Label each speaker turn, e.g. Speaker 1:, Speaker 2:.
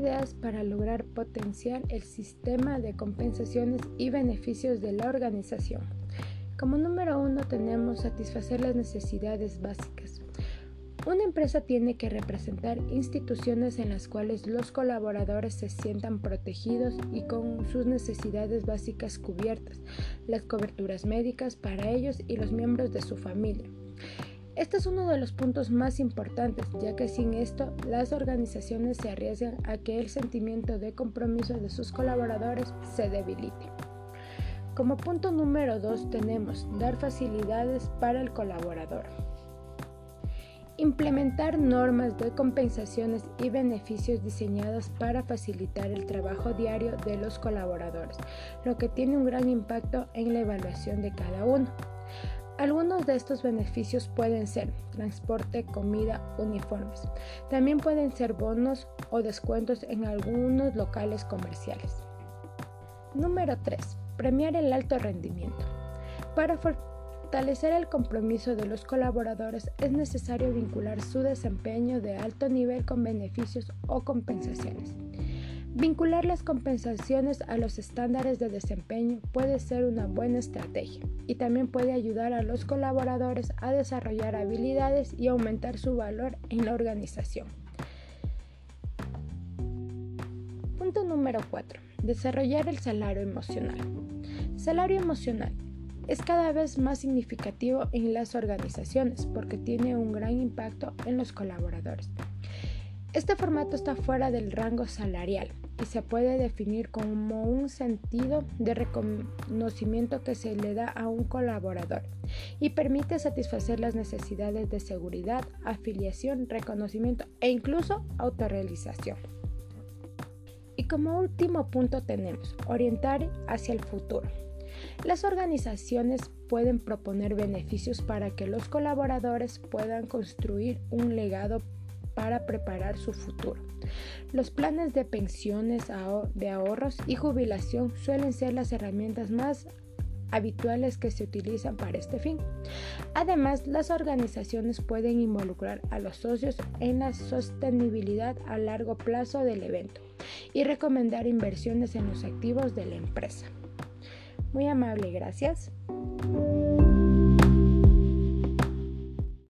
Speaker 1: medidas para lograr potenciar el sistema de compensaciones y beneficios de la organización. Como número uno tenemos satisfacer las necesidades básicas. Una empresa tiene que representar instituciones en las cuales los colaboradores se sientan protegidos y con sus necesidades básicas cubiertas, las coberturas médicas para ellos y los miembros de su familia. Este es uno de los puntos más importantes, ya que sin esto las organizaciones se arriesgan a que el sentimiento de compromiso de sus colaboradores se debilite. Como punto número 2 tenemos dar facilidades para el colaborador. Implementar normas de compensaciones y beneficios diseñadas para facilitar el trabajo diario de los colaboradores, lo que tiene un gran impacto en la evaluación de cada uno. Algunos de estos beneficios pueden ser transporte, comida, uniformes. También pueden ser bonos o descuentos en algunos locales comerciales. Número 3. Premiar el alto rendimiento. Para fortalecer el compromiso de los colaboradores es necesario vincular su desempeño de alto nivel con beneficios o compensaciones. Vincular las compensaciones a los estándares de desempeño puede ser una buena estrategia y también puede ayudar a los colaboradores a desarrollar habilidades y aumentar su valor en la organización. Punto número 4. Desarrollar el salario emocional. Salario emocional es cada vez más significativo en las organizaciones porque tiene un gran impacto en los colaboradores. Este formato está fuera del rango salarial y se puede definir como un sentido de reconocimiento que se le da a un colaborador y permite satisfacer las necesidades de seguridad, afiliación, reconocimiento e incluso autorrealización. Y como último punto tenemos orientar hacia el futuro. Las organizaciones pueden proponer beneficios para que los colaboradores puedan construir un legado para preparar su futuro. Los planes de pensiones, de ahorros y jubilación suelen ser las herramientas más habituales que se utilizan para este fin. Además, las organizaciones pueden involucrar a los socios en la sostenibilidad a largo plazo del evento y recomendar inversiones en los activos de la empresa. Muy amable, gracias.